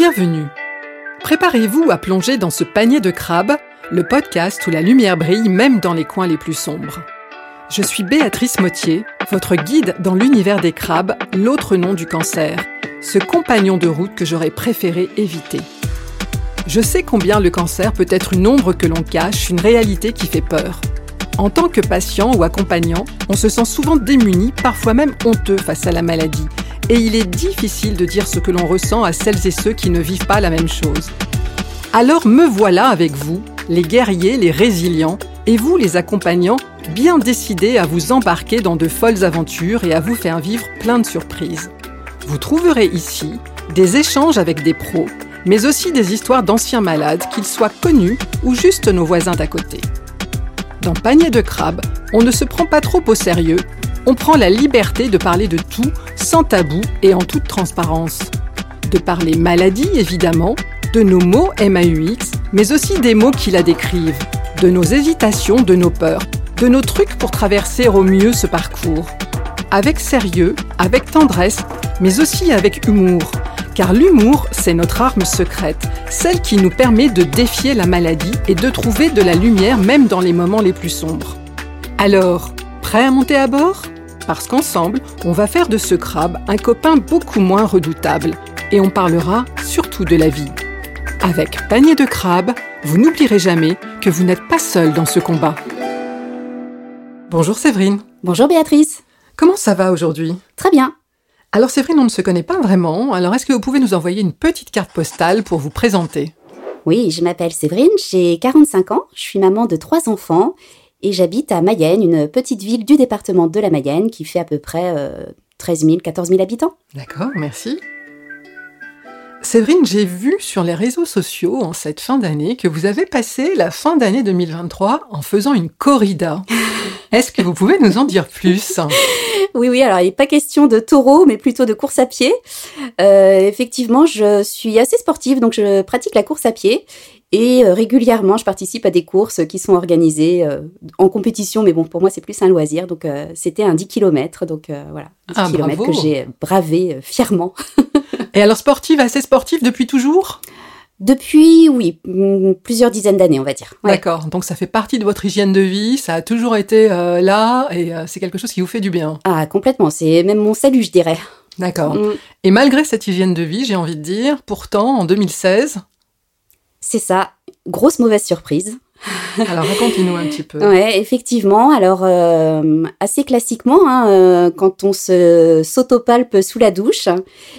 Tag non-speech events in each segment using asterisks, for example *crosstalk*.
Bienvenue. Préparez-vous à plonger dans ce panier de crabes, le podcast où la lumière brille même dans les coins les plus sombres. Je suis Béatrice Mottier, votre guide dans l'univers des crabes, l'autre nom du cancer, ce compagnon de route que j'aurais préféré éviter. Je sais combien le cancer peut être une ombre que l'on cache, une réalité qui fait peur. En tant que patient ou accompagnant, on se sent souvent démuni, parfois même honteux face à la maladie, et il est difficile de dire ce que l'on ressent à celles et ceux qui ne vivent pas la même chose. Alors me voilà avec vous, les guerriers, les résilients, et vous les accompagnants, bien décidés à vous embarquer dans de folles aventures et à vous faire vivre plein de surprises. Vous trouverez ici des échanges avec des pros, mais aussi des histoires d'anciens malades, qu'ils soient connus ou juste nos voisins d'à côté. Dans Panier de crabes, on ne se prend pas trop au sérieux on prend la liberté de parler de tout sans tabou et en toute transparence. De parler maladie, évidemment, de nos mots MAUX, mais aussi des mots qui la décrivent, de nos hésitations, de nos peurs, de nos trucs pour traverser au mieux ce parcours. Avec sérieux, avec tendresse, mais aussi avec humour. Car l'humour, c'est notre arme secrète, celle qui nous permet de défier la maladie et de trouver de la lumière même dans les moments les plus sombres. Alors, prêt à monter à bord? Parce qu'ensemble, on va faire de ce crabe un copain beaucoup moins redoutable et on parlera surtout de la vie. Avec Panier de crabe, vous n'oublierez jamais que vous n'êtes pas seul dans ce combat. Bonjour Séverine. Bonjour Béatrice. Comment ça va aujourd'hui? Très bien. Alors Séverine, on ne se connaît pas vraiment, alors est-ce que vous pouvez nous envoyer une petite carte postale pour vous présenter? Oui, je m'appelle Séverine, j'ai 45 ans, je suis maman de trois enfants et j'habite à Mayenne, une petite ville du département de la Mayenne qui fait à peu près 13 000, 14 000 habitants. D'accord, merci. Séverine, j'ai vu sur les réseaux sociaux en cette fin d'année que vous avez passé la fin d'année 2023 en faisant une corrida. *laughs* Est-ce que vous pouvez nous en dire plus? Oui, oui, alors il n'est pas question de taureau, mais plutôt de course à pied. Euh, effectivement, je suis assez sportive, donc je pratique la course à pied. Et euh, régulièrement, je participe à des courses qui sont organisées euh, en compétition, mais bon, pour moi, c'est plus un loisir. Donc, euh, c'était un 10 km. Donc, voilà, 10 Ah, km bravo. que j'ai bravé euh, fièrement. *laughs* Et alors sportive, assez sportive depuis toujours? Depuis, oui, mm, plusieurs dizaines d'années, on va dire. Ouais. D'accord, donc ça fait partie de votre hygiène de vie, ça a toujours été euh, là et euh, c'est quelque chose qui vous fait du bien. Ah, complètement. C'est même mon salut, je dirais. D'accord. Mm, Et malgré cette hygiène de vie, j'ai envie de dire, pourtant en 2016, C'est ça. Grosse mauvaise surprise. alors racontez-nous un petit peu. *laughs* Ouais, effectivement. Alors, euh, assez classiquement, hein, euh, quand on se s'autopalpe sous la douche,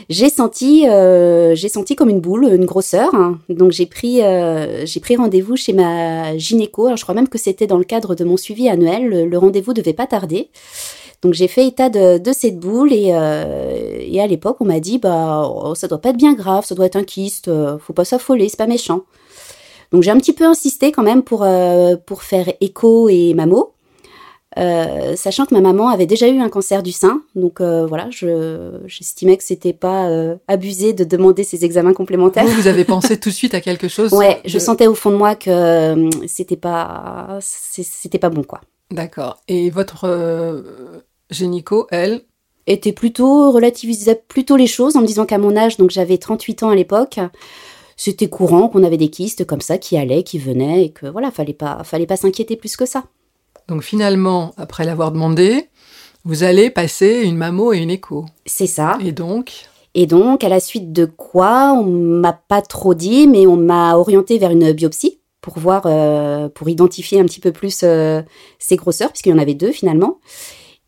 j'ai senti, euh, j'ai senti comme une boule, une grosseur. hein. Donc, j'ai pris, euh, j'ai pris rendez-vous chez ma gynéco. Alors, je crois même que c'était dans le cadre de mon suivi annuel. Le, le rendez-vous devait pas tarder. Donc, j'ai fait état de, de cette boule et, euh, et à l'époque, on m'a dit, bah, oh, ça doit pas être bien grave, ça doit être un kyste, euh, faut pas s'affoler, c'est pas méchant. Donc j'ai un petit peu insisté quand même pour, euh, pour faire écho et mammo, euh, sachant que ma maman avait déjà eu un cancer du sein. Donc voilà, je- j'estimais que c'était pas abusé de demander ces examens complémentaires. Vous, vous avez pensé tout de suite à quelque chose *laughs* Ouais, je sentais au fond de moi que c'était pas c'était pas bon quoi. D'accord. Et votre génico, elle, Était plutôt relativisait plutôt les choses en me disant qu'à mon âge, donc j'avais 38 ans à l'époque, c'était courant qu'on avait des kystes comme ça qui allaient, qui venaient et que voilà, fallait pas fallait pas s'inquiéter plus que ça. donc finalement, après l'avoir demandé, vous allez passer une mammo et une écho. C'est ça. Et donc, Et donc, à la suite de quoi, on m'a pas trop dit, mais on m'a orienté vers une biopsie pour voir, euh, pour identifier un petit peu plus euh, ces grosseurs, puisqu'il y en avait deux finalement.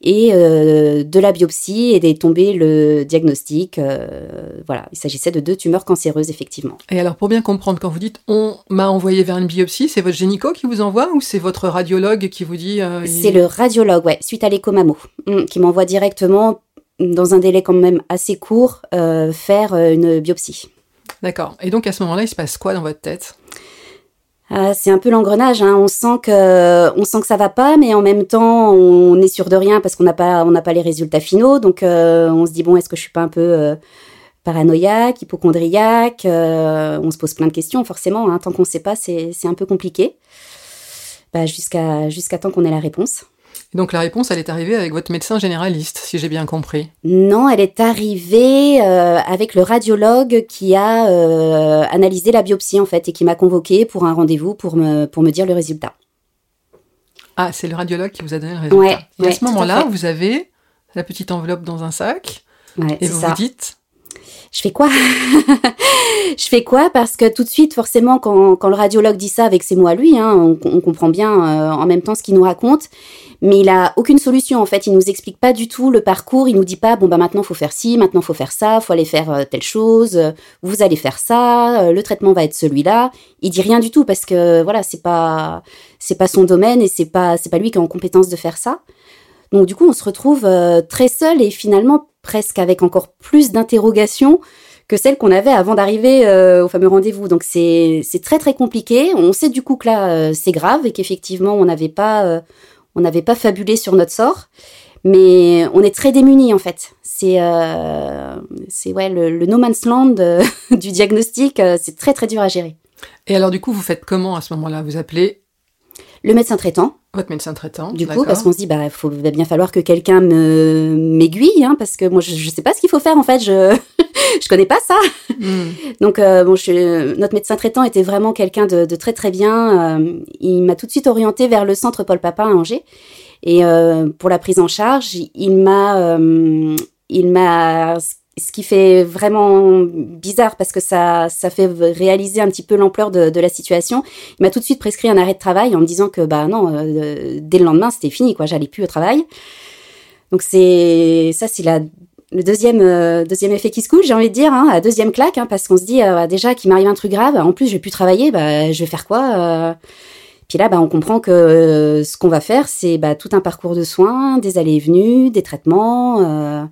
Et euh, de la biopsie est tombé le diagnostic. euh, voilà, il s'agissait de deux tumeurs cancéreuses, effectivement. et alors pour bien comprendre, quand vous dites on m'a envoyé vers une biopsie, c'est votre gynéco qui vous envoie ou c'est votre radiologue qui vous dit euh, il- C'est le radiologue, ouais, suite à l'écho-mammo, hum, qui m'envoie directement, dans un délai quand même assez court, faire une biopsie. D'accord. Et donc à ce moment-là, il se passe quoi dans votre tête? Ah, c'est un peu l'engrenage. Hein. On sent que, on sent que ça va pas, mais en même temps, on est sûr de rien parce qu'on n'a pas, on n'a pas les résultats finaux. Donc, euh, on se dit bon, est-ce que je suis pas un peu euh, paranoïaque, hypochondriaque Euh, On se pose plein de questions, forcément. Hein. Tant qu'on ne sait pas, c'est, c'est un peu compliqué. Bah, jusqu'à, jusqu'à qu'on ait la réponse. Donc la réponse, elle est arrivée avec votre médecin généraliste, si j'ai bien compris. Non, elle est arrivée euh, avec le radiologue qui a euh, analysé la biopsie en fait et qui m'a convoqué pour un rendez-vous pour me, pour me dire le résultat. Ah, c'est le radiologue qui vous a donné le résultat. Ouais, et à ce moment-là, vous avez la petite enveloppe dans un sac Ouais, et vous ça. vous dites Je fais quoi? *laughs* Je fais quoi? Parce que tout de suite, forcément, quand, quand le radiologue dit ça avec ses mots à lui, hein, on, comprend bien euh, en même temps ce qu'il nous raconte. Mais il a aucune solution en fait. Il nous explique pas du tout le parcours. Il nous dit pas bon bah maintenant faut faire ci, maintenant faut faire ça, faut aller faire euh, telle chose. euh, Vous allez faire ça. le traitement va être celui-là. Il dit rien du tout parce que voilà c'est pas c'est pas son domaine et c'est pas c'est pas lui qui est en compétence de faire ça. Donc du coup on se retrouve très seul et finalement presque avec encore plus d'interrogations que celles qu'on avait avant d'arriver euh, au fameux rendez-vous. Donc c'est très très compliqué. On sait du coup que là euh, c'est grave et qu'effectivement on n'avait pas euh, on n'avait pas fabulé sur notre sort, mais on est très démunis en fait. C'est c'est ouais le, le no man's land *laughs* du diagnostic. c'est très très dur à gérer. Et alors du coup, vous faites comment à ce moment-là? Vous appelez Le médecin traitant, votre médecin traitant du coup, parce qu'on se dit bah faut va bien falloir que quelqu'un me m'aiguille, hein, parce que moi je, je sais pas ce qu'il faut faire en fait. Je *laughs* je connais pas ça. Hmm. Donc euh, bon, je- notre médecin traitant était vraiment quelqu'un de, de très très bien. Euh, il m'a tout de suite orienté vers le centre Paul Papin à Angers. Et euh, pour la prise en charge, il m'a, il m'a, ce qui fait vraiment bizarre parce que ça, ça fait réaliser un petit peu l'ampleur de, de la situation. Il m'a tout de suite prescrit un arrêt de travail en me disant que bah non, euh, dès le lendemain c'était fini quoi, j'allais plus au travail. Donc c'est ça, c'est la le deuxième euh, deuxième effet qui se coule, j'ai envie de dire, hein, la deuxième claque, hein, parce qu'on se dit euh, déjà qu'il m'arrive un truc grave. En plus, je vais plus travailler, bah je vais faire quoi Puis là, bah on comprend que ce qu'on va faire, c'est bah, tout un parcours de soins, des allées et venues, des traitements,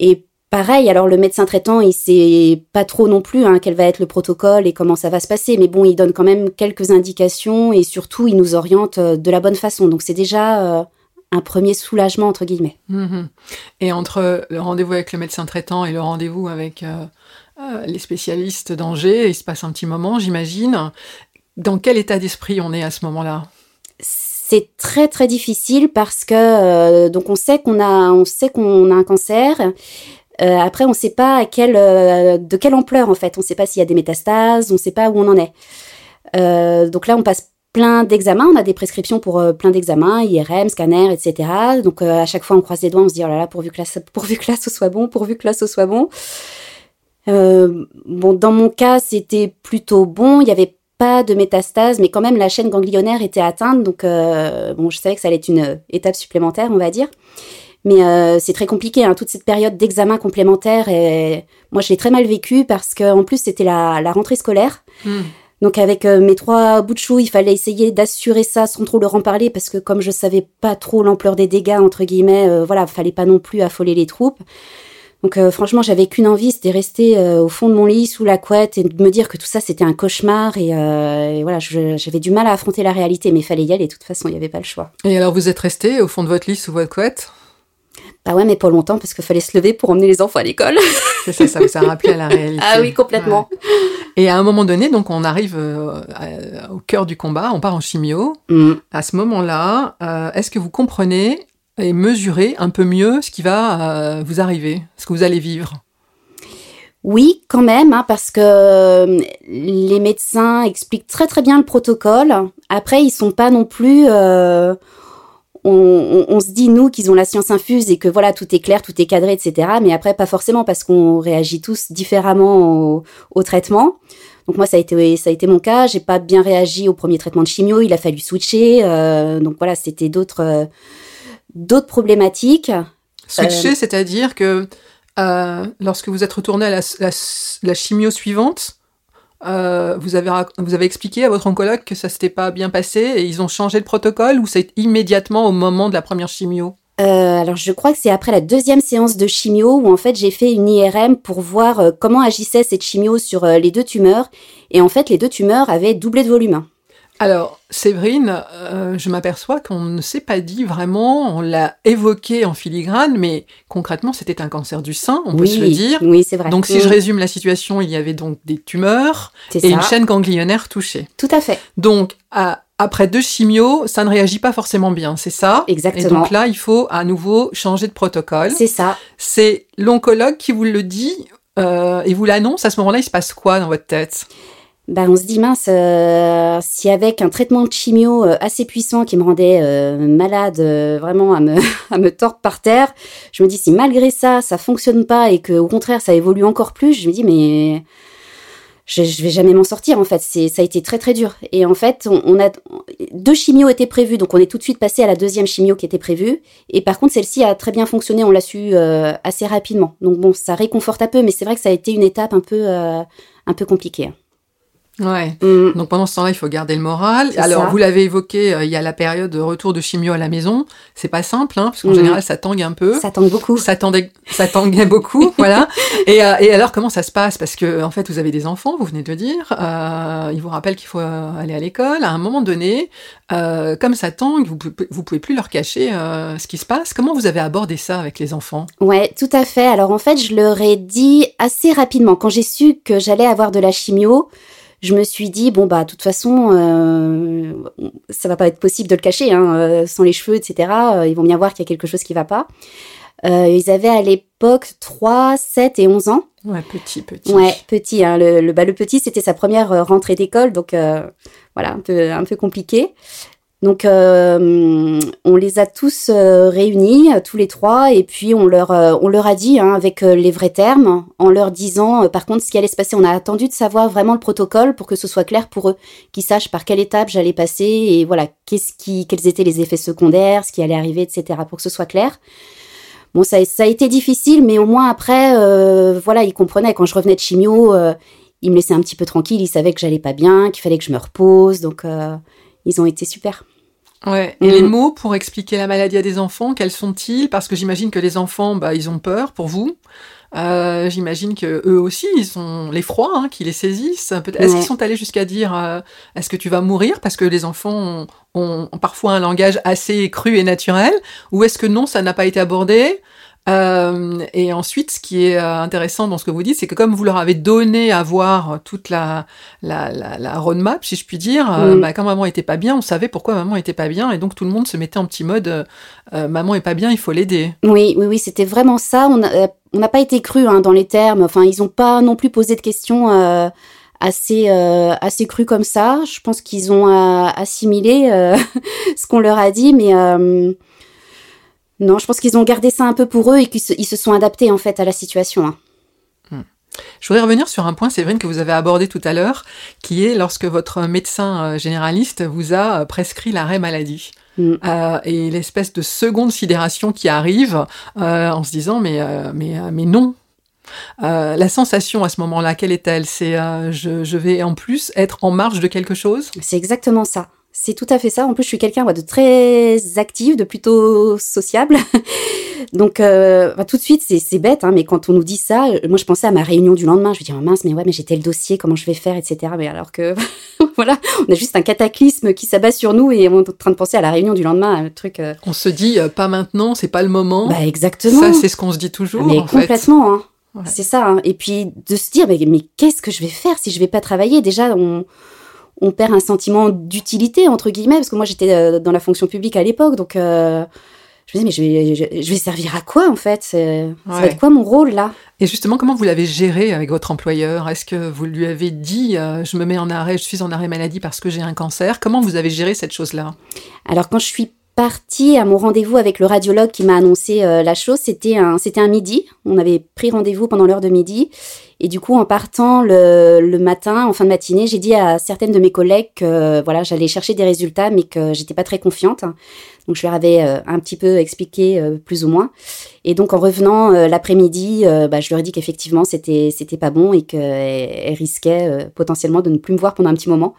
et Pareil, alors le médecin traitant, il sait pas trop non plus hein, quel va être le protocole et comment ça va se passer, mais bon, il donne quand même quelques indications et surtout, il nous oriente euh, de la bonne façon. Donc c'est déjà euh, un premier soulagement entre guillemets. Mhm. Et entre le rendez-vous avec le médecin traitant et le rendez-vous avec euh, euh, les spécialistes d'Angers, il se passe un petit moment, j'imagine. Dans quel état d'esprit on est à ce moment-là? C'est très très difficile parce que euh, donc on sait qu'on a on sait qu'on a un cancer. Euh, après, on ne sait pas euh, de quelle ampleur en fait. On ne sait pas s'il y a des métastases, on ne sait pas où on en est. Euh, donc là, on passe plein d'examens. On a des prescriptions pour plein d'examens, IRM, scanner, etc. Donc à chaque fois, on croise les doigts, on se dit oh là là, pourvu que là, *laughs* pourvu que soit bon, pourvu que là, soit bon. Bon, dans mon cas, c'était plutôt bon. Il y avait pas de métastases, mais quand même la chaîne ganglionnaire était atteinte, donc bon, je savais que ça allait être une étape supplémentaire, on va dire. Mais euh, c'est très compliqué, hein, toute cette période d'examen complémentaire. Et moi, je l'ai très mal vécu parce que en plus c'était la, la rentrée scolaire. Hmm. Donc avec euh, mes trois bouts de chou, il fallait essayer d'assurer ça sans trop leur en parler parce que comme je savais pas trop l'ampleur des dégâts entre guillemets, euh, voilà, fallait pas non plus affoler les troupes. Donc euh, franchement, j'avais qu'une envie, c'était rester euh, au fond de mon lit sous la couette et de me dire que tout ça c'était un cauchemar et, et voilà, j'avais du mal à affronter la réalité, mais il fallait y aller. De toute façon, il n'y avait pas le choix. Et alors vous êtes resté au fond de votre lit sous votre couette? Bah ouais, mais pas longtemps parce qu'il fallait se lever pour emmener les enfants à l'école. *laughs* C'est ça, ça vous a rappelé à la réalité. ah oui, complètement. Ouais. Et à un moment donné, donc on arrive euh, à- au cœur du combat, on part en chimio. Mm. À ce moment-là, euh, est-ce que vous comprenez et mesurez un peu mieux ce qui va euh, vous arriver, ce que vous allez vivre? Oui, quand même, hein, parce que les médecins expliquent très très bien le protocole. Après, ils sont pas non plus. Euh, on, on- on se dit nous qu'ils ont la science infuse et que voilà tout est clair, tout est cadré, etc. Mais après, pas forcément parce qu'on réagit tous différemment au, au traitement. Donc moi, ça a été ça a été mon cas. J'ai pas bien réagi au premier traitement de chimio. Il a fallu switcher. euh, donc voilà, c'était d'autres euh, d'autres problématiques. Switcher, c'est-à-dire que euh, lorsque vous êtes retourné à la, la, la chimio suivante, euh, vous, avez, expliqué à votre oncologue que ça s'était pas bien passé et ils ont changé le protocole ou c'est immédiatement au moment de la première chimio? Euh, alors je crois que c'est après la deuxième séance de chimio où en fait j'ai fait une IRM pour voir euh, comment agissait cette chimio sur euh, les deux tumeurs et en fait les deux tumeurs avaient doublé de volume. Alors, Séverine, euh, je m'aperçois qu'on ne s'est pas dit vraiment, on l'a évoqué en filigrane, mais concrètement, c'était un cancer du sein, on peut se le dire. Oui, c'est vrai. Donc, si Mm, je résume la situation, il y avait donc des tumeurs et ça. une chaîne ganglionnaire touchée. Tout à fait. Donc, à après deux chimios, ça ne réagit pas forcément bien, c'est ça? Exactement. Et donc là, il faut à nouveau changer de protocole. C'est ça. C'est l'oncologue qui vous le dit euh, et vous l'annonce. À ce moment-là, il se passe quoi dans votre tête? Ben, on se dit mince, euh, si avec un traitement de chimio euh, assez puissant qui me rendait euh, malade, euh, vraiment à me, *laughs* à me tordre par terre, je me dis si malgré ça, ça fonctionne pas et que au contraire ça évolue encore plus, je me dis mais je, je vais jamais m'en sortir en fait. C'est ça a été très très dur. Et en fait, on, on a deux chimios étaient prévus, donc on est tout de suite passé à la deuxième chimio qui était prévue. Et par contre, celle-ci a très bien fonctionné, on l'a su euh, assez rapidement. Donc bon, ça réconforte un peu, mais c'est vrai que ça a été une étape un peu euh, un peu compliquée. Ouais. Mm. Donc pendant ce temps-là, il faut garder le moral. Alors ça. vous l'avez évoqué, euh, il y a la période de retour de chimio à la maison. C'est pas simple, hein, parce qu'en Mhm. général, ça tangue un peu. Ça tente beaucoup. Ça tanguait, ça tanguait beaucoup, *laughs* voilà. Et, euh, et alors, comment ça se passe? Parce que en fait, vous avez des enfants, vous venez de le dire. Euh, ils vous rappellent qu'il faut euh, aller à l'école. À un moment donné, comme ça tangue, vous, pouvez- vous pouvez plus leur cacher ce qui se passe. Comment vous avez abordé ça avec les enfants? Ouais, tout à fait. Alors en fait, je leur ai dit assez rapidement quand j'ai su que j'allais avoir de la chimio. Je me suis dit bon bah de toute façon euh, ça va pas être possible de le cacher hein, euh, sans les cheveux etc. euh, ils vont bien voir qu'il y a quelque chose qui va pas. Euh, ils avaient à l'époque 3, 7 et 11 ans. Ouais, petit, petit. Ouais, petit. Hein, le, le, bah, le petit c'était sa première rentrée d'école donc euh, voilà un peu un peu compliqué. Donc, euh, on les a tous euh, réunis, euh, tous les trois, et puis on leur, on leur a dit, hein, avec les vrais termes, en leur disant, par contre, ce qui allait se passer. On a attendu de savoir vraiment le protocole pour que ce soit clair pour eux, qu'ils sachent par quelle étape j'allais passer, et voilà, qu'est-ce qui, quels étaient les effets secondaires, ce qui allait arriver, etc., pour que ce soit clair. Bon, ça, ça a été difficile, mais au moins après, voilà, ils comprenaient. Quand je revenais de chimio, ils me laissaient un petit peu tranquille, ils savaient que j'allais pas bien, qu'il fallait que je me repose, donc... ils ont été super. Ouais. Et Mm. les mots pour expliquer la maladie à des enfants, quels sont-ils? Parce que j'imagine que les enfants, bah, ils ont peur pour vous. Euh, j'imagine que eux aussi, ils ont l'effroi hein, qui les saisissent. Est-ce Ouais. qu'ils sont allés jusqu'à dire euh, Est-ce que tu vas mourir? Parce que les enfants ont parfois un langage assez cru et naturel. Ou est-ce que non, ça n'a pas été abordé? Euh, et ensuite, ce qui est euh, intéressant dans ce que vous dites, c'est que comme vous leur avez donné à voir toute la, la, la, la roadmap, si je puis dire, euh, Mm. bah, quand maman était pas bien, on savait pourquoi maman était pas bien, et donc tout le monde se mettait en petit mode euh, euh, maman est pas bien, il faut l'aider. Oui, oui, oui, c'était vraiment ça. On a- euh, on n'a pas été cru hein, dans les termes. Enfin, ils n'ont pas non plus posé de questions euh, assez, euh, assez crues comme ça. Je pense qu'ils ont euh, assimilé euh, *laughs* ce qu'on leur a dit, mais euh, non, je pense qu'ils ont gardé ça un peu pour eux et qu'ils se, ils se sont adaptés en fait à la situation. hein. Je voudrais revenir sur un point, Séverine, que vous avez abordé tout à l'heure, qui est lorsque votre médecin euh, généraliste vous a euh, prescrit l'arrêt maladie. Mm. Euh, et l'espèce de seconde sidération qui arrive euh, en se disant mais, euh, mais, mais non. Euh, la sensation à ce moment-là, quelle est-elle? C'est euh, je, je vais en plus être en marge de quelque chose? C'est exactement ça. C'est tout à fait ça. En plus, je suis quelqu'un de très actif, de plutôt sociable. *laughs* Donc, euh, bah, tout de suite, c'est bête, hein, mais quand on nous dit ça, euh, moi, je pensais à ma réunion du lendemain. Je me dis, oh, mince, mais ouais, mais j'ai tel dossier, comment je vais faire, etc. Mais alors que, *laughs* voilà, on a juste un cataclysme qui s'abat sur nous et on est en train de penser à la réunion du lendemain, un truc. euh, On se dit euh, pas maintenant, c'est pas le moment. Bah, exactement. Ça, c'est ce qu'on se dit toujours. mais en complètement, hein. Ouais. C'est ça. hein. Et puis de se dire, mais, mais qu'est-ce que je vais faire si je vais pas travailler? Déjà, on, on perd un sentiment d'utilité, entre guillemets, parce que moi, j'étais euh, dans la fonction publique à l'époque. Donc, euh, je me disais, mais je vais, je, je vais servir à quoi, en fait C'est- Ça va Ouais. être quoi mon rôle, là? Et justement, comment vous l'avez géré avec votre employeur? Est-ce que vous lui avez dit euh, je me mets en arrêt, je suis en arrêt maladie parce que j'ai un cancer? Comment vous avez géré cette chose-là? Alors, quand je suis partie à mon rendez-vous avec le radiologue qui m'a annoncé euh, la chose, c'était un, c'était un midi. On avait pris rendez-vous pendant l'heure de midi. Et du coup, en partant le, le matin, en fin de matinée, j'ai dit à certaines de mes collègues que voilà, j'allais chercher des résultats, mais que j'étais pas très confiante. Donc, je leur avais euh, un petit peu expliqué euh, plus ou moins. Et donc, en revenant euh, l'après-midi, euh, bah, je leur ai dit qu'effectivement, c'était c'était pas bon et qu'elles risquaient euh, potentiellement de ne plus me voir pendant un petit moment.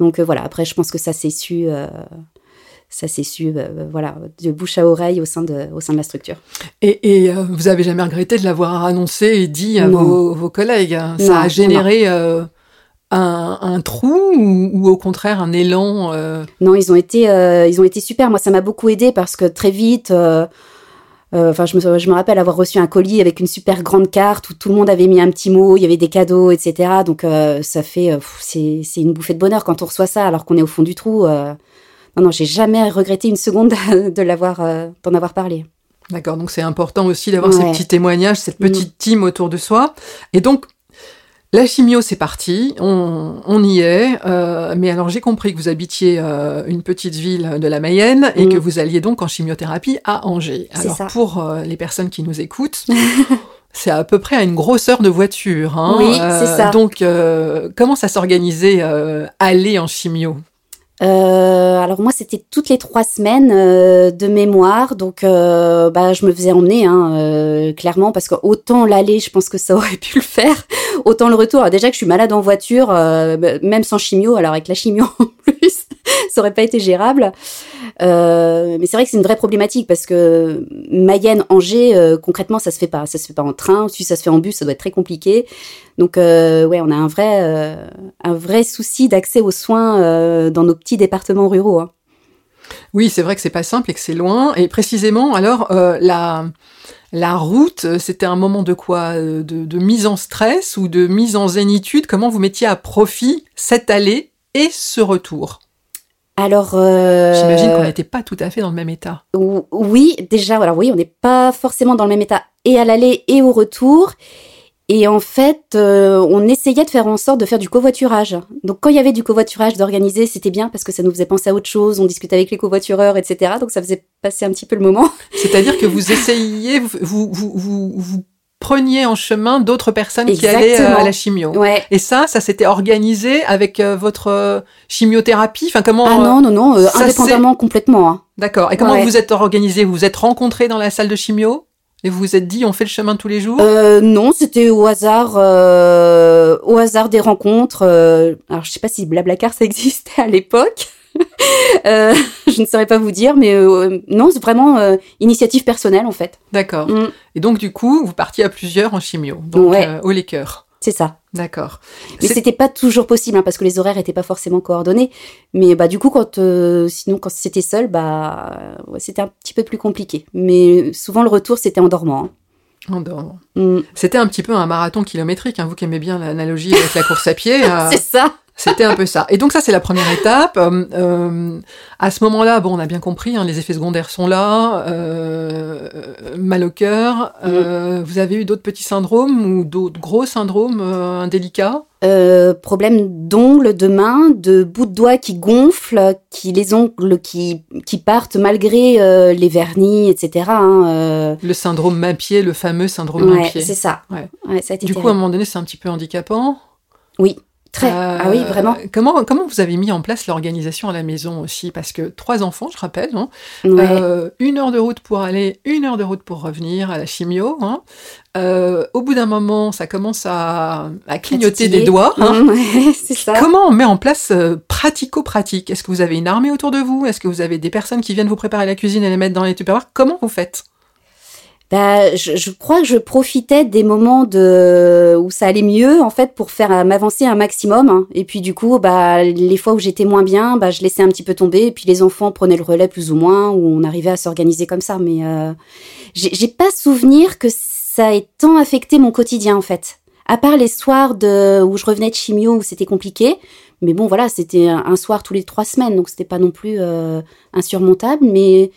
Donc euh, voilà. Après, je pense que ça s'est su. Ça s'est su, euh, voilà, de bouche à oreille au sein de, au sein de la structure. Et, et euh, vous avez jamais regretté de l'avoir annoncé et dit à vos, vos collègues hein? Ça Non, a généré euh, un, un trou ou, ou au contraire un élan Non, ils ont été, ils ont été super. Moi, ça m'a beaucoup aidé parce que très vite, Enfin, je, me, je me rappelle avoir reçu un colis avec une super grande carte où tout le monde avait mis un petit mot, il y avait des cadeaux, etc. Donc ça fait, c'est une bouffée de bonheur quand on reçoit ça alors qu'on est au fond du trou. Non, non, j'ai jamais regretté une seconde de l'avoir, euh, d'en avoir parlé. D'accord, donc c'est important aussi d'avoir ces Ouais. petits témoignages, cette Mm. petite team autour de soi. Et donc, la chimio, c'est parti, on, on y est. euh, mais alors, j'ai compris que vous habitiez euh, une petite ville de la Mayenne et Mm. que vous alliez donc en chimiothérapie à Angers. Alors, ça. pour euh, les personnes qui nous écoutent, *laughs* c'est à peu près à une grosseur de voiture. Hein, Oui, c'est ça. Donc, comment ça s'organisait aller en chimio? Euh, alors moi, c'était toutes les trois semaines euh, de mémoire, donc euh, bah, je me faisais emmener, hein, euh, clairement, parce que autant l'aller, je pense que ça *laughs* aurait pu le faire, autant le retour. Alors, déjà que je suis malade en voiture, bah, même sans chimio, alors avec la chimio *laughs* plus, *laughs* ça aurait pas été gérable. Euh, mais c'est vrai que c'est une vraie problématique parce que Mayenne, Angers, euh, concrètement, ça se fait pas. Ça se fait pas en train. Si ça se fait en bus, ça doit être très compliqué. Donc euh, ouais, on a un vrai, euh, un vrai souci d'accès aux soins dans nos petits départements ruraux. hein. Oui, c'est vrai que c'est pas simple et que c'est loin. Et précisément, alors, la, la route, c'était un moment de quoi de mise en stress ou de mise en zénitude? Comment vous mettiez à profit cette allée et ce retour Alors, euh, J'imagine qu'on n'était pas tout à fait dans le même état. ou- oui, déjà, alors oui, on n'est pas forcément dans le même état et à l'aller et au retour. Et en fait, euh, on essayait de faire en sorte de faire du covoiturage. Donc, quand il y avait du covoiturage d'organiser, c'était bien parce que ça nous faisait penser à autre chose. On discutait avec les covoitureurs, etc. Donc, ça faisait passer un petit peu le moment. C'est-à-dire que vous *laughs* essayiez, vous, vous, vous, vous preniez en chemin d'autres personnes qui allaient euh, à la chimio. Ouais. Et ça, ça s'était organisé avec euh, votre euh, chimiothérapie? Enfin, comment Ah non, non, non, indépendamment complètement. hein. D'accord. Et comment Ouais. vous êtes organisé? Vous vous êtes rencontrés dans la salle de chimio? Et vous vous êtes dit, on fait le chemin tous les jours? Euh, non, c'était au hasard, euh, au hasard des rencontres. alors, je sais pas si Blablacar ça *laughs* existait à l'époque. *laughs* Euh, je ne saurais pas vous dire, mais euh, non, c'est vraiment euh, initiative personnelle en fait. D'accord. Mm, Et donc, du coup, vous partiez à plusieurs en chimio. Donc, Ouais. au Laker. c'est ça. D'accord. Mais c'était pas toujours possible hein, parce que les horaires étaient pas forcément coordonnés. Mais bah du coup, quand sinon quand c'était seul, bah ouais, c'était un petit peu plus compliqué. Mais souvent le retour c'était en dormant. En dormant. hein. Mm, C'était un petit peu un marathon kilométrique, hein, vous qui aimez bien l'analogie avec la course à pied. *laughs* euh, C'est ça. C'était un peu ça. Et donc ça, c'est la première étape. Euh, euh, à ce moment-là, bon, on a bien compris, hein, les effets secondaires sont là, euh, mal au cœur. Euh, Vous avez eu d'autres petits syndromes ou d'autres gros syndromes euh, indélicats? Euh, problème d'ongles, de mains, de bouts de doigts qui gonflent, qui les ongles qui, qui partent malgré euh, les vernis, etc. hein, euh. Le syndrome main-pied, le fameux syndrome Ouais, main-pied. c'est ça. Ouais. Ouais, ça a été Du coup, à un moment donné, c'est un petit peu handicapant? Très. Euh, ah oui, vraiment. Comment, comment vous avez mis en place l'organisation à la maison aussi? Parce que trois enfants, je rappelle, hein, Ouais. Euh, une heure de route pour aller, une heure de route pour revenir à la chimio. hein. Euh, au bout d'un moment, ça commence à, à clignoter des doigts. hein. Mmh, *laughs* ouais, ça. Comment on met en place euh, pratico-pratique? Est-ce que vous avez une armée autour de vous? Est-ce que vous avez des personnes qui viennent vous préparer la cuisine et les mettre dans les tupperwares? Comment vous faites? Bah, je, je crois que je profitais des moments de où ça allait mieux en fait pour faire euh, m'avancer un maximum. hein. Et puis du coup, bah les fois où j'étais moins bien, bah je laissais un petit peu tomber. Et puis les enfants prenaient le relais plus ou moins, où on arrivait à s'organiser comme ça. Mais euh, j'ai pas souvenir que ça ait tant affecté mon quotidien en fait. À part les soirs de où je revenais de chimio où c'était compliqué. Mais bon voilà, c'était un soir tous les trois semaines, donc c'était pas non plus euh, insurmontable. Mais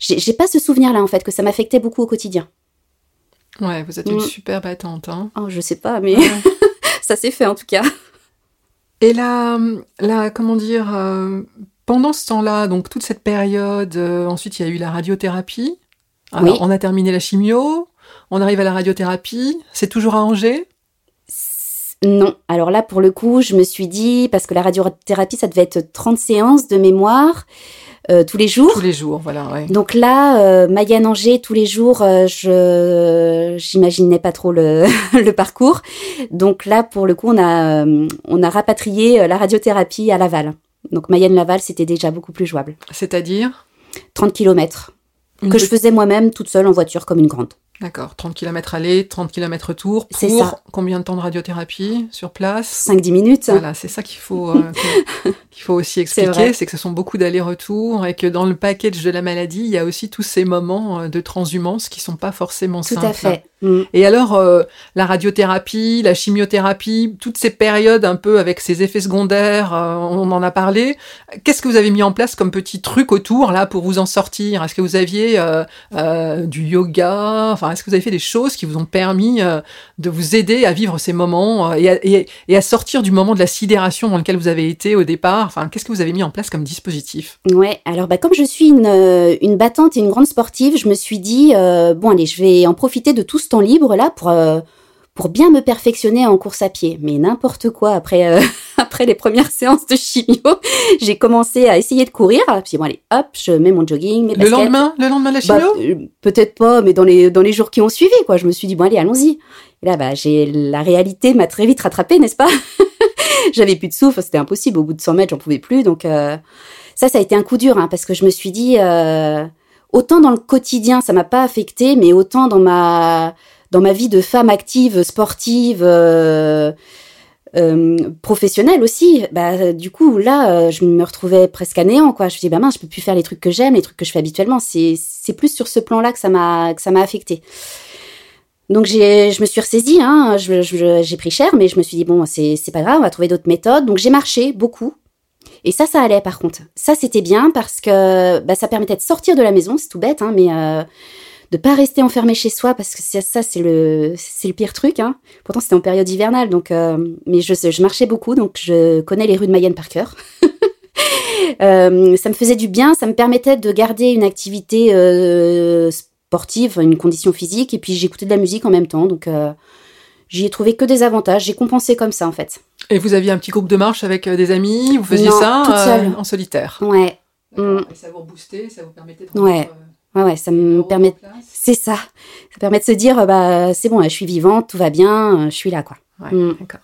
j'ai pas ce souvenir-là en fait que ça m'affectait beaucoup au quotidien. Ouais, vous êtes une Mm. super battante. Hein. Oh, je sais pas, mais Ouais. *laughs* ça s'est fait en tout cas. Et là, là, comment dire, euh, pendant ce temps-là, donc toute cette période, euh, ensuite il y a eu la radiothérapie. Alors, Oui. on a terminé la chimio, on arrive à la radiothérapie, c'est toujours à Angers? Non, alors là pour le coup, je me suis dit, parce que la radiothérapie, ça devait être 30 séances de mémoire euh, tous les jours. tous les jours, voilà, ouais. Donc là, euh, Mayenne Angers, tous les jours, euh, je j'imaginais pas trop le, *laughs* le parcours. Donc là, pour le coup, on a, on a rapatrié la radiothérapie à Laval. Donc Mayenne-Laval, c'était déjà beaucoup plus jouable. C'est-à-dire? 30 km une que je faisais moi-même toute seule en voiture comme une grande. D'accord. 30 km aller, 30 km retour. C'est Pour ça. combien de temps de radiothérapie sur place? 5-10 minutes. Voilà, c'est ça qu'il faut, euh, *laughs* qu'il faut aussi expliquer, c'est que ce sont beaucoup d'allers-retours et que dans le package de la maladie, il y a aussi tous ces moments euh, de transhumance qui sont pas forcément Tout simples. à fait. Mm. Et alors, euh, la radiothérapie, la chimiothérapie, toutes ces périodes un peu avec ses effets secondaires, euh, on en a parlé. Qu'est-ce que vous avez mis en place comme petit truc autour là pour vous en sortir? Est-ce que vous aviez euh, euh, du yoga? Enfin, est-ce que vous avez fait des choses qui vous ont permis euh, de vous aider à vivre ces moments euh, et, à, et- et à sortir du moment de la sidération dans lequel vous avez été au départ? Enfin, qu'est-ce que vous avez mis en place comme dispositif? Ouais, alors bah, comme je suis une, une battante et une grande sportive, je me suis dit, euh, bon allez, je vais en profiter de tout ce temps libre là pour, euh, pour bien me perfectionner en course à pied. Mais n'importe quoi, après, euh, *laughs* après les premières séances de chimio, *laughs* j'ai commencé à essayer de courir. Puis bon allez, hop, je mets mon jogging, mes Le baskets. lendemain, le lendemain de la Bah, chimio? euh, Peut-être pas, mais dans les, dans les jours qui ont suivi, quoi. Je me suis dit, bon allez, allons-y. Et là, bah, j'ai la réalité m'a très vite rattrapée, n'est-ce pas? *laughs* J'avais plus de souffle, c'était impossible. Au bout de 100 mètres, j'en pouvais plus. Donc euh, ça, ça a été un coup dur, hein, parce que je me suis dit, autant dans le quotidien, ça m'a pas affecté, mais autant dans ma dans ma vie de femme active, sportive. euh, euh, professionnelle aussi, bah du coup là euh, je me retrouvais presque à néant quoi. Je me dis bah mince, je peux plus faire les trucs que j'aime, les trucs que je fais habituellement. C'est plus sur ce plan-là que ça m'a que ça m'a affecté. Donc j'ai je me suis ressaisie, hein, j'ai pris cher, mais je me suis dit bon c'est pas grave, on va trouver d'autres méthodes. Donc j'ai marché beaucoup. Et ça, ça allait par contre. Ça, c'était bien parce que bah, ça permettait de sortir de la maison, c'est tout bête, hein, mais euh, de pas rester enfermé chez soi parce que ça, c'est le, pire truc. Hein. Pourtant, c'était en période hivernale, donc, euh, mais je, marchais beaucoup, donc je connais les rues de Mayenne par cœur. *laughs* Euh, ça me faisait du bien, ça me permettait de garder une activité euh, sportive, une condition physique, et puis j'écoutais de la musique en même temps, donc j'y ai trouvé que des avantages. J'ai compensé comme ça en fait. Et vous aviez un petit groupe de marche avec euh, des amis Vous faisiez Non, ça toute euh, en solitaire Ouais, Mm. Et ça vous reboostait, ça vous permettait de Ouais. ouais, ouais, ça me permet. C'est ça. Ça permet de se dire, euh, bah, c'est bon, je suis vivante, tout va bien, euh, je suis là, quoi. Ouais, Mm. d'accord.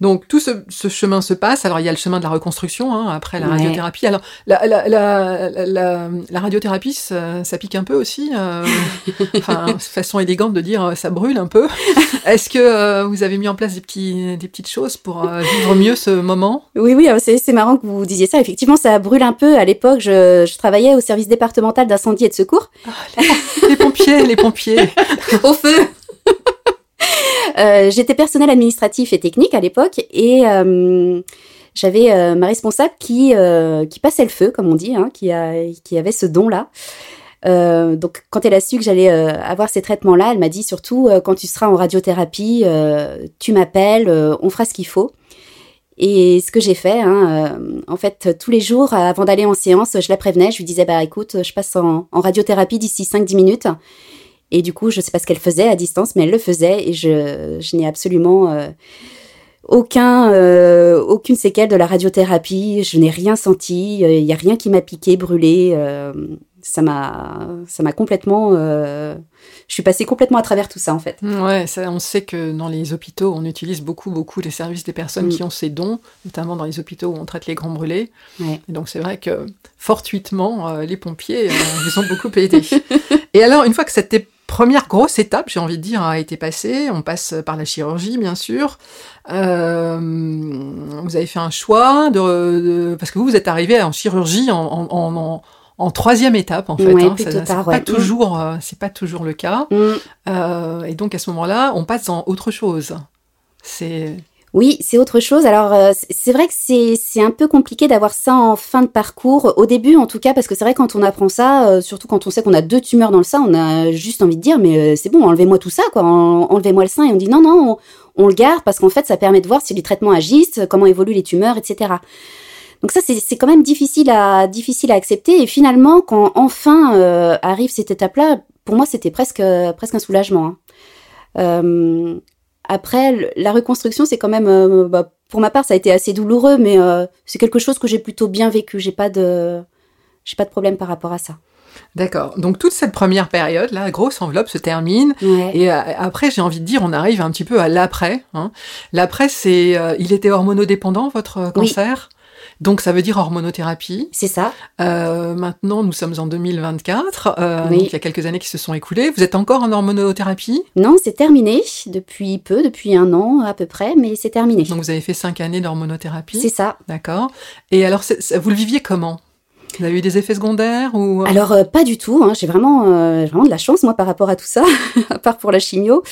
Donc tout ce, ce chemin se passe. Alors il y a le chemin de la reconstruction hein, après la Ouais. radiothérapie. Alors la, la, la, la, la- la radiothérapie, ça, ça pique un peu aussi. euh, *laughs* enfin, façon élégante de dire euh, ça brûle un peu. *laughs* Est-ce que euh, vous avez mis en place des, petits, des petites choses pour euh, vivre mieux ce moment? Oui, oui, c'est marrant que vous disiez ça. Effectivement, ça brûle un peu. À l'époque, je, je travaillais au service départemental d'incendie et de secours. Les pompiers, les pompiers. *laughs* au feu Euh, J'étais personnel administratif et technique à l'époque et euh, j'avais euh, ma responsable qui, qui passait le feu, comme on dit, hein, qui, a, qui avait ce don-là. Donc, quand elle a su que j'allais avoir ces traitements-là, elle m'a dit surtout quand tu seras en radiothérapie, tu m'appelles, on fera ce qu'il faut. Et ce que j'ai fait, hein, en fait, tous les jours, avant d'aller en séance, je la prévenais, je lui disais, bah écoute, je passe en radiothérapie d'ici 5-10 minutes. Et du coup, je sais pas ce qu'elle faisait à distance, mais elle le faisait et je, je n'ai absolument euh, aucun, euh, aucune séquelle de la radiothérapie. Je n'ai rien senti. Il y a rien qui m'a piqué, brûlé. euh, ça m'a, ça m'a complètement. euh, je suis passée complètement à travers tout ça en fait. Ouais, ça, on sait que dans les hôpitaux, on utilise beaucoup, beaucoup les services des personnes Mm. qui ont ces dons, notamment dans les hôpitaux où on traite les grands brûlés. Ouais. Et donc c'est vrai que fortuitement, euh, les pompiers, euh, *laughs* ils ont beaucoup aidé. Et alors, une fois que cette première grosse étape, j'ai envie de dire, a été passée, on passe par la chirurgie, bien sûr. Euh, vous avez fait un choix de, de- parce que vous, vous êtes arrivé en chirurgie en, en, en, en- en troisième étape, en fait. Hein. c'est pas ouais. toujours, c'est pas toujours le cas. Mm. Euh, et donc à ce moment-là, on passe dans autre chose. C'est Oui, c'est autre chose. Alors, euh, c'est- vrai que c'est un peu compliqué d'avoir ça en fin de parcours, au début en tout cas, parce que c'est vrai quand on apprend ça, euh, surtout quand on sait qu'on a deux tumeurs dans le sein, on a juste envie de dire, mais euh, c'est bon, enlevez-moi tout ça, quoi, en- enlevez-moi le sein, et on dit non, non, on, le garde parce qu'en fait, ça permet de voir si les traitements agissent, comment évoluent les tumeurs, etc. Donc ça, c'est c'est quand même difficile à difficile à accepter. Et finalement, quand enfin arrive cette étape-là, pour moi, c'était presque presque un soulagement. hein. Après, la reconstruction, c'est quand même, euh, bah, pour ma part, ça a été assez douloureux, mais euh, c'est quelque chose que j'ai plutôt bien vécu. J'ai pas de, j'ai pas de problème par rapport à ça. d'accord. Donc toute cette première période, la grosse enveloppe se termine. Ouais. Et euh, après, j'ai envie de dire, on arrive un petit peu à l'après. hein. L'après, c'est, euh, il était hormonodépendant votre cancer? Donc ça veut dire hormonothérapie. C'est ça. Euh, maintenant, nous sommes en 2024. Euh, Oui. donc il y a quelques années qui se sont écoulées. Vous êtes encore en hormonothérapie? Non, c'est terminé depuis peu, depuis un an à peu près, mais c'est terminé. Donc vous avez fait cinq années d'hormonothérapie? C'est ça. D'accord. Et alors, vous le viviez comment? Vous avez eu des effets secondaires ou Alors euh, pas du tout. hein. J'ai vraiment, euh, vraiment de la chance moi par rapport à tout ça, *laughs* à part pour la chimio.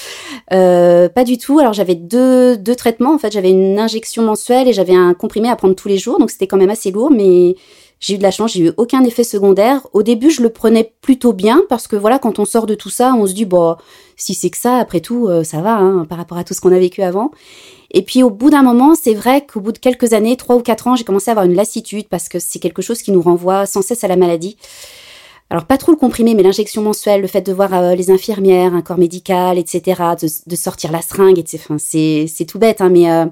Euh, pas du tout. Alors j'avais deux, deux traitements. En fait, j'avais une injection mensuelle et j'avais un comprimé à prendre tous les jours. Donc c'était quand même assez lourd, mais j'ai eu de la chance. J'ai eu aucun effet secondaire. Au début, je le prenais plutôt bien parce que voilà, quand on sort de tout ça, on se dit bon, si c'est que ça, après tout, euh, ça va hein, par rapport à tout ce qu'on a vécu avant. Et puis au bout d'un moment, c'est vrai qu'au bout de quelques années, trois ou quatre ans, j'ai commencé à avoir une lassitude parce que c'est quelque chose qui nous renvoie sans cesse à la maladie. Alors pas trop le comprimé, mais l'injection mensuelle, le fait de voir euh, les infirmières, un corps médical, etc., de, sortir la seringue, etc. C'est tout bête, hein, mais euh,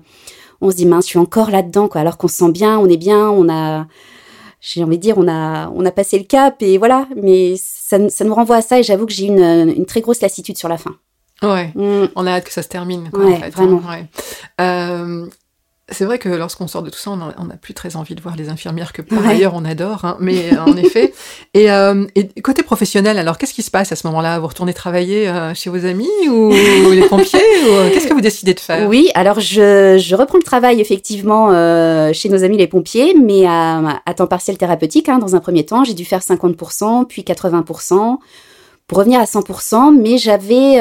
on se dit mince, je suis encore là-dedans, quoi. Alors qu'on se sent bien, on est bien, on a, j'ai envie de dire, on a on a passé le cap et voilà. Mais ça, ça nous renvoie à ça et j'avoue que j'ai une une très grosse lassitude sur la fin. Ouais. Mm. On a hâte que ça se termine. Quoi, Ouais, en fait, vraiment. hein, ouais. Euh, c'est vrai que lorsqu'on sort de tout ça, on n'a plus très envie de voir les infirmières que par Ouais. ailleurs on adore, hein, mais euh, en effet. *laughs* Et, euh, et côté professionnel, alors qu'est-ce qui se passe à ce moment-là? Vous retournez travailler euh, chez vos amis ou *laughs* les pompiers ou, euh, Qu'est-ce que vous décidez de faire? Oui, alors je, je reprends le travail effectivement chez nos amis les pompiers, mais à, à temps partiel thérapeutique. Hein, dans un premier temps, j'ai dû faire 50%, puis 80%, pour revenir à 100%. Mais j'avais,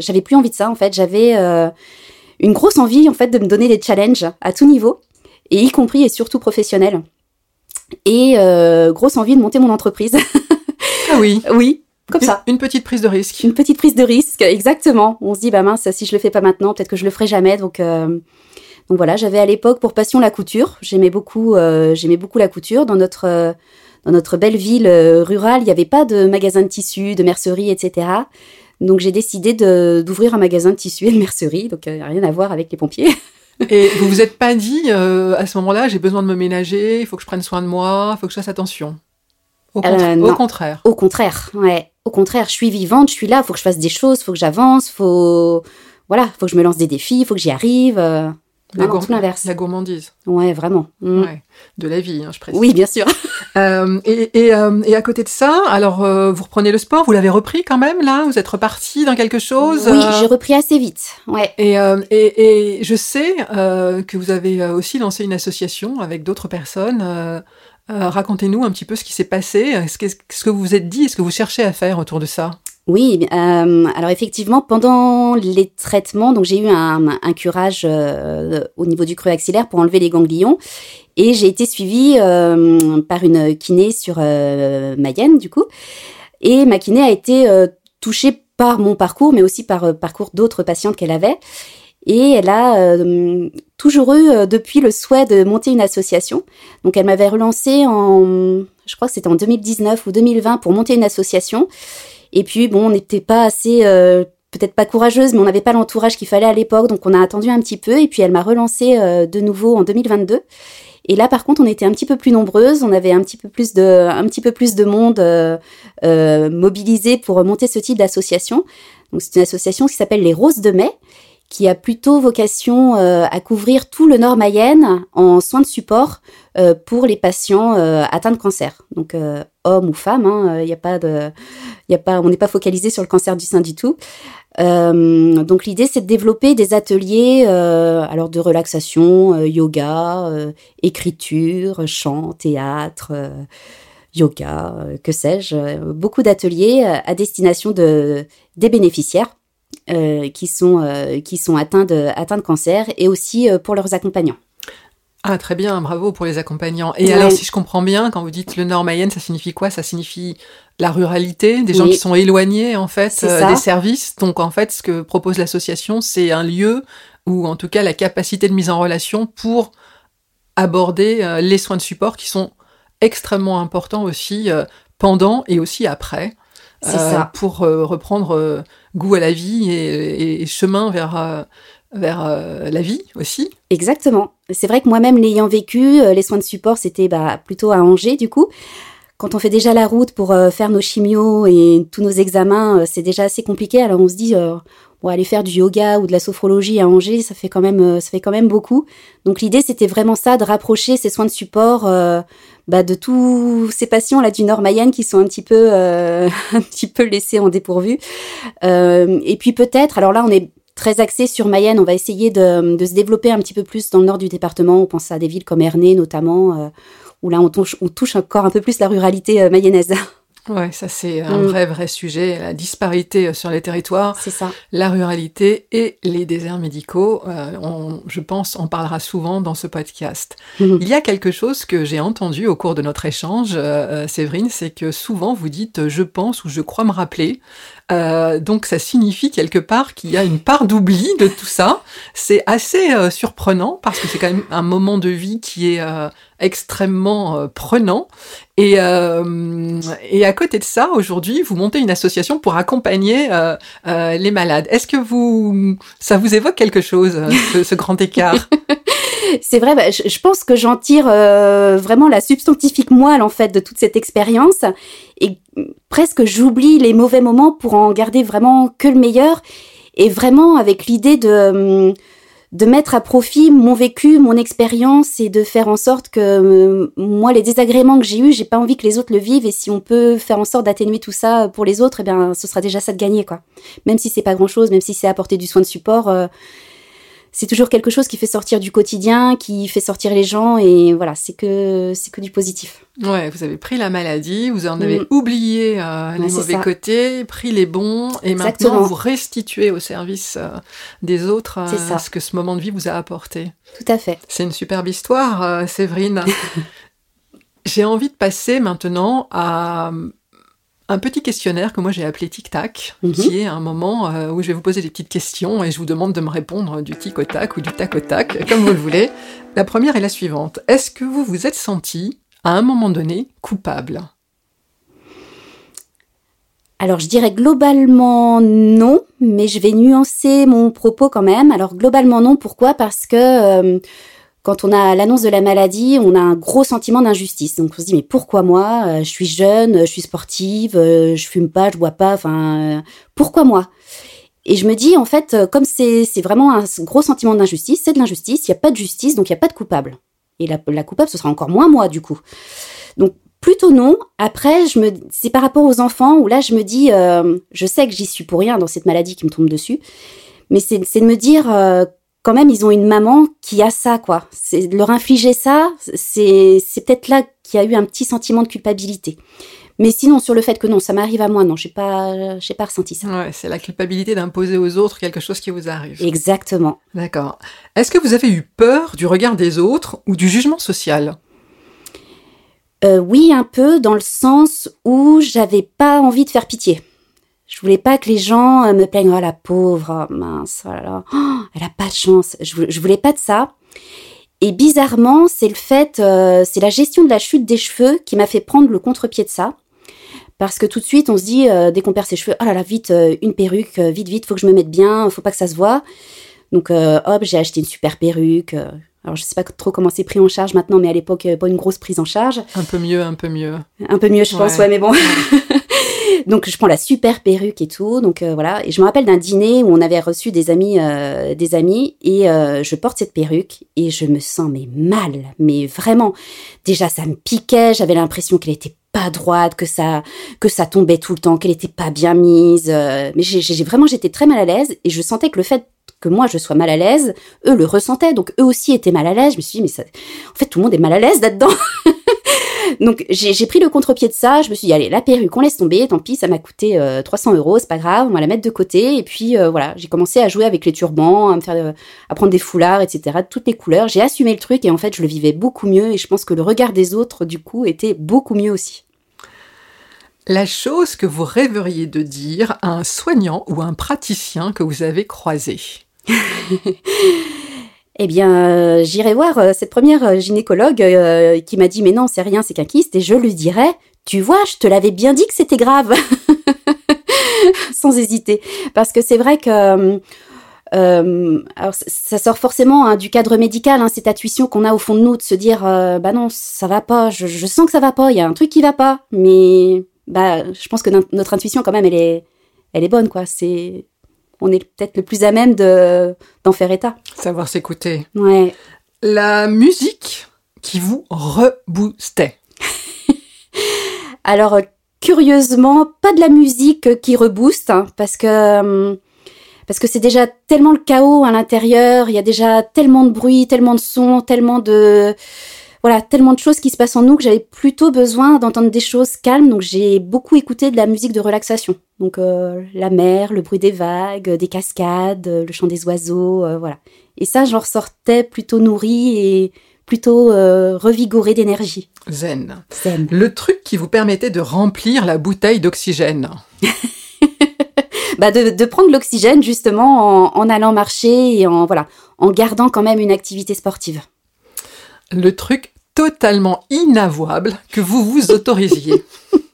j'avais plus envie de ça en fait. J'avais une grosse envie en fait de me donner des challenges à tout niveau, et y compris et surtout professionnels. Et euh, grosse envie de monter mon entreprise. Ah oui, *laughs* oui, comme une, ça. une petite prise de risque. Une petite prise de risque, exactement. On se dit, bah mince, si je le fais pas maintenant, peut-être que je le ferai jamais. Donc, euh, donc voilà, j'avais à l'époque pour passion la couture. J'aimais beaucoup, euh, j'aimais beaucoup la couture. Dans notre, dans notre belle ville rurale, il n'y avait pas de magasin de tissus, de mercerie, etc. Donc j'ai décidé d'ouvrir un magasin de tissus et de mercerie. Donc euh, rien à voir avec les pompiers. *laughs* Et vous vous êtes pas dit euh, à ce moment-là, j'ai besoin de me ménager, il faut que je prenne soin de moi, il faut que je fasse attention. Au, Euh, contra- non. au contraire. Au contraire, ouais. Au contraire, je suis vivante, je suis là, faut que je fasse des choses, faut que j'avance, faut voilà, faut que je me lance des défis, faut que j'y arrive. La, non, non, gour- tout l'inverse. la gourmandise. Ouais, vraiment. Mm. Ouais. De la vie, hein, je précise. Oui, bien sûr. *laughs* Euh, et, et, euh, et à côté de ça, alors euh, vous reprenez le sport, vous l'avez repris quand même là? Vous êtes reparti dans quelque chose Oui, j'ai repris assez vite. Ouais. et, et, et je sais que vous avez aussi lancé une association avec d'autres personnes. Racontez-nous un petit peu ce qui s'est passé. Ce que vous vous êtes dit Est-ce que vous cherchez à faire autour de ça? Oui, euh, alors effectivement, pendant les traitements, donc j'ai eu un, un curage euh, au niveau du creux axillaire pour enlever les ganglions, et j'ai été suivie euh, par une kiné sur euh, Mayenne, du coup, et ma kiné a été euh, touchée par mon parcours, mais aussi par le parcours d'autres patientes qu'elle avait. Et elle a euh, toujours eu euh, depuis le souhait de monter une association. Donc elle m'avait relancé en, je crois que c'était en 2019 ou 2020 pour monter une association. Et puis bon, on n'était pas assez, euh, peut-être pas courageuse, mais on n'avait pas l'entourage qu'il fallait à l'époque, donc on a attendu un petit peu. Et puis elle m'a relancé euh, de nouveau en 2022. Et là, par contre, on était un petit peu plus nombreuses, on avait un petit peu plus de, un petit peu plus de monde euh, mobilisé pour monter ce type d'association. Donc c'est une association qui s'appelle les Roses de Mai, qui a plutôt vocation euh, à couvrir tout le Nord Mayenne en soins de support euh, pour les patients euh, atteints de cancer. Donc hommes ou femmes, y a pas on n'est pas focalisé sur le cancer du sein du tout. Donc l'idée c'est de développer des ateliers alors de relaxation, yoga, écriture, chant, théâtre, yoga, que sais-je, beaucoup d'ateliers à destination de des bénéficiaires qui sont euh, qui sont atteints de atteints de cancer et aussi euh, pour leurs accompagnants. Ah, très bien, bravo pour les accompagnants. Et Ouais. alors, si je comprends bien, quand vous dites le Nord Mayenne, ça signifie quoi? Ça signifie la ruralité, des gens Oui. qui sont éloignés, en fait, euh, des services? Donc, en fait, ce que propose l'association, c'est un lieu ou en tout cas la capacité de mise en relation pour aborder euh, les soins de support qui sont extrêmement importants aussi euh, pendant et aussi après. C'est euh, ça. Pour euh, reprendre euh, goût à la vie et, chemin vers, vers euh, la vie aussi. Exactement. C'est vrai que moi-même l'ayant vécu, euh, les soins de support c'était bah, plutôt à Angers du coup. Quand on fait déjà la route pour euh, faire nos chimios et tous nos examens, c'est déjà assez compliqué. Alors on se dit, bon, aller faire du yoga ou de la sophrologie à Angers, ça fait quand même, ça fait quand même beaucoup. Donc l'idée, c'était vraiment ça, de rapprocher ces soins de support bah, de tous ces patients là du Nord Mayenne qui sont un petit peu, euh, *laughs* un petit peu laissés en dépourvu. et puis peut-être, alors là, on est très axé sur Mayenne, on va essayer de, de, se développer un petit peu plus dans le nord du département. On pense à des villes comme Ernée notamment, où là, on touche, on touche encore un peu plus la ruralité mayonnaise. *laughs* Ouais, ça c'est un mm. vrai vrai sujet, la disparité euh, sur les territoires, ça, la ruralité et les déserts médicaux. Euh, on, je pense, on parlera souvent dans ce podcast. Mm. Il y a quelque chose que j'ai entendu au cours de notre échange, euh, Séverine, c'est que souvent vous dites je pense ou je crois me rappeler. Donc ça signifie quelque part qu'il y a une part d'oubli de tout ça. C'est assez surprenant parce que c'est quand même un moment de vie qui est extrêmement euh, prenant. Et, euh, à côté de ça, aujourd'hui, vous montez une association pour accompagner euh, les malades. Est-ce que vous, ça vous évoque quelque chose, ce, grand écart? *laughs* C'est vrai, bah, je, pense que j'en tire vraiment la substantifique moelle en fait de toute cette expérience. Et presque j'oublie les mauvais moments pour en garder vraiment que le meilleur. Et vraiment avec l'idée de hum, de mettre à profit mon vécu, mon expérience et de faire en sorte que euh, moi les désagréments que j'ai eus, j'ai pas envie que les autres le vivent. Et si on peut faire en sorte d'atténuer tout ça pour les autres, eh bien ce sera déjà ça de gagner quoi. Même si c'est pas grand chose, même si c'est apporter du soin de support, euh, c'est toujours quelque chose qui fait sortir du quotidien, qui fait sortir les gens et voilà, c'est que c'est que du positif. Ouais, vous avez pris la maladie, vous en avez mm. oublié euh, les mauvais côtés, pris les bons et maintenant vous restituez au service euh, des autres euh, ce que ce moment de vie vous a apporté. Tout à fait. C'est une superbe histoire, Séverine. *laughs* J'ai envie de passer maintenant à un petit questionnaire que moi j'ai appelé Tic Tac, mhm. qui est un moment euh, où je vais vous poser des petites questions et je vous demande de me répondre du tic au tac ou du tac au tac, comme vous le voulez. La première est la suivante. Est-ce que vous vous êtes senti, à un moment donné, coupable? Alors je dirais globalement non, mais je vais nuancer mon propos quand même. Alors globalement non, pourquoi? Parce que euh, quand on a l'annonce de la maladie, on a un gros sentiment d'injustice. Donc on se dit mais pourquoi moi euh, Je suis jeune, je suis sportive, euh, je fume pas, je bois pas. Enfin, euh, pourquoi moi? Et je me dis en fait, comme c'est vraiment un gros sentiment d'injustice, c'est de l'injustice. Il n'y a pas de justice, donc il n'y a pas de coupable. Et la, coupable, ce sera encore moins moi du coup. Donc plutôt non. Après, je me, c'est par rapport aux enfants où là je me dis, je sais que j'y suis pour rien dans cette maladie qui me tombe dessus, mais c'est de me dire quand même, ils ont une maman qui a ça, quoi. C'est leur infliger ça, c'est c'est peut-être là qu'il y a eu un petit sentiment de culpabilité. Mais sinon, sur le fait que non, ça m'arrive à moi, non, j'ai pas, j'ai pas ressenti ça. Ouais, c'est la culpabilité d'imposer aux autres quelque chose qui vous arrive. Exactement. D'accord. Est-ce que vous avez eu peur du regard des autres ou du jugement social? Euh, Oui, un peu, dans le sens où j'avais pas envie de faire pitié. Je voulais pas que les gens euh, me plaignent, oh la pauvre, oh, mince, oh là là, oh, elle a pas de chance. Je, voulais pas de ça. Et bizarrement, c'est le fait, euh, c'est la gestion de la chute des cheveux qui m'a fait prendre le contre-pied de ça. Parce que tout de suite, on se dit, euh, dès qu'on perd ses cheveux, oh là là, vite, une perruque, vite, vite, faut que je me mette bien, faut pas que ça se voit. Donc, hop, j'ai acheté une super perruque. alors, je sais pas trop comment c'est pris en charge maintenant, mais à l'époque, pas une grosse prise en charge. Un peu mieux, un peu mieux. Un peu mieux, je pense, ouais mais bon. *laughs* donc je prends la super perruque et tout. Donc euh, voilà. Et je me rappelle d'un dîner où on avait reçu des amis, euh, des amis, et euh, je porte cette perruque et je me sens mais mal, mais vraiment. Déjà ça me piquait. J'avais l'impression qu'elle était pas droite, que ça que ça tombait tout le temps, qu'elle était pas bien mise. mais j'ai vraiment j'étais très mal à l'aise et je sentais que le fait que moi je sois mal à l'aise, eux le ressentaient, donc eux aussi étaient mal à l'aise. Je me suis dit mais ça, en fait tout le monde est mal à l'aise là-dedans. *laughs* Donc j'ai pris le contre-pied de ça. Je me suis dit allez la perruque on laisse tomber. Tant pis ça m'a coûté 300 euh, euros c'est pas grave on va la mettre de côté. Et puis euh, voilà j'ai commencé à jouer avec les turbans, à me faire euh, à prendre des foulards etc. De toutes les couleurs. J'ai assumé le truc et en fait je le vivais beaucoup mieux et je pense que le regard des autres du coup était beaucoup mieux aussi. La chose que vous rêveriez de dire à un soignant ou un praticien que vous avez croisé? *laughs* Eh bien, euh, j'irai voir euh, cette première euh, gynécologue qui m'a dit mais non, c'est rien, c'est qu'un kyste, et je lui dirais, tu vois, je te l'avais bien dit que c'était grave, *laughs* sans hésiter, parce que c'est vrai que alors ça sort forcément hein, du cadre médical, hein, cette intuition qu'on a au fond de nous de se dire bah non, ça va pas, je, je sens que ça va pas, il y a un truc qui va pas, mais bah je pense que notre intuition quand même elle est elle est bonne quoi, c'est on est peut-être le plus à même de d'en faire état. Savoir s'écouter. Ouais. La musique qui vous reboostait. *laughs* Alors, curieusement, pas de la musique qui rebooste, hein, parce que hum, parce que c'est déjà tellement le chaos à l'intérieur, il y a déjà tellement de bruit, tellement de sons, tellement de voilà, tellement de choses qui se passent en nous que j'avais plutôt besoin d'entendre des choses calmes. Donc j'ai beaucoup écouté de la musique de relaxation. Donc euh, la mer, le bruit des vagues, des cascades, le chant des oiseaux, euh, voilà. Et ça, j'en ressortais plutôt nourrie et plutôt euh, revigorée d'énergie. Zen. Zen. Le truc qui vous permettait de remplir la bouteille d'oxygène. *laughs* bah de, de prendre l'oxygène justement en, en allant marcher et en voilà en gardant quand même une activité sportive. Le truc totalement inavouable que vous vous autorisiez. *laughs*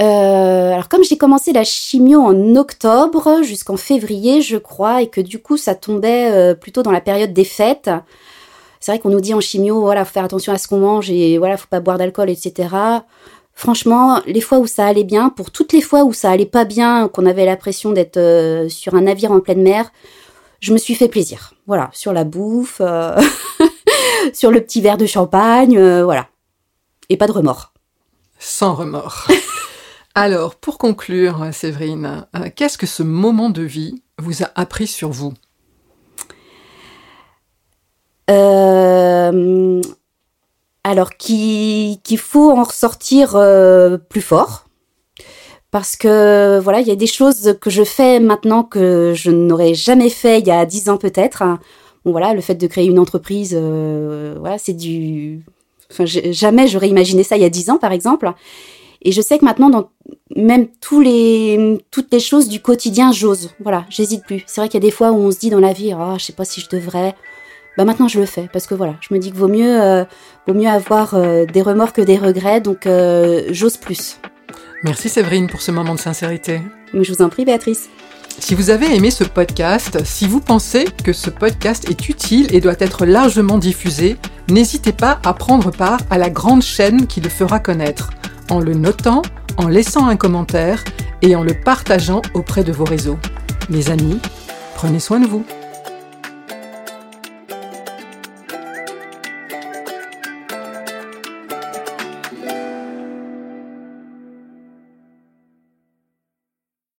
Euh, alors comme j'ai commencé la chimio en octobre jusqu'en février, je crois, et que du coup ça tombait euh, plutôt dans la période des fêtes. C'est vrai qu'on nous dit en chimio, voilà, faut faire attention à ce qu'on mange et voilà, faut pas boire d'alcool, etc. Franchement, les fois où ça allait bien, pour toutes les fois où ça allait pas bien, qu'on avait l'impression d'être euh, sur un navire en pleine mer, je me suis fait plaisir. Voilà, sur la bouffe, euh, *laughs* *laughs* sur le petit verre de champagne, euh, voilà. Et pas de remords. Sans remords. *laughs* Alors, pour conclure, Séverine, euh, qu'est-ce que ce moment de vie vous a appris sur vous? Euh, alors qu'il faut en ressortir euh, plus fort parce que voilà il y a des choses que je fais maintenant que je n'aurais jamais fait il y a dix ans peut-être bon voilà le fait de créer une entreprise euh, voilà c'est du enfin jamais j'aurais imaginé ça il y a dix ans par exemple et je sais que maintenant dans même tous les toutes les choses du quotidien j'ose voilà j'hésite plus c'est vrai qu'il y a des fois où on se dit dans la vie ah je sais pas si je devrais bah maintenant je le fais parce que voilà, je me dis que vaut mieux, euh, vaut mieux avoir euh, des remords que des regrets, donc euh, j'ose plus. Merci Séverine pour ce moment de sincérité. Mais je vous en prie, Béatrice. Si vous avez aimé ce podcast, si vous pensez que ce podcast est utile et doit être largement diffusé, n'hésitez pas à prendre part à la grande chaîne qui le fera connaître, en le notant, en laissant un commentaire et en le partageant auprès de vos réseaux. Les amis, prenez soin de vous.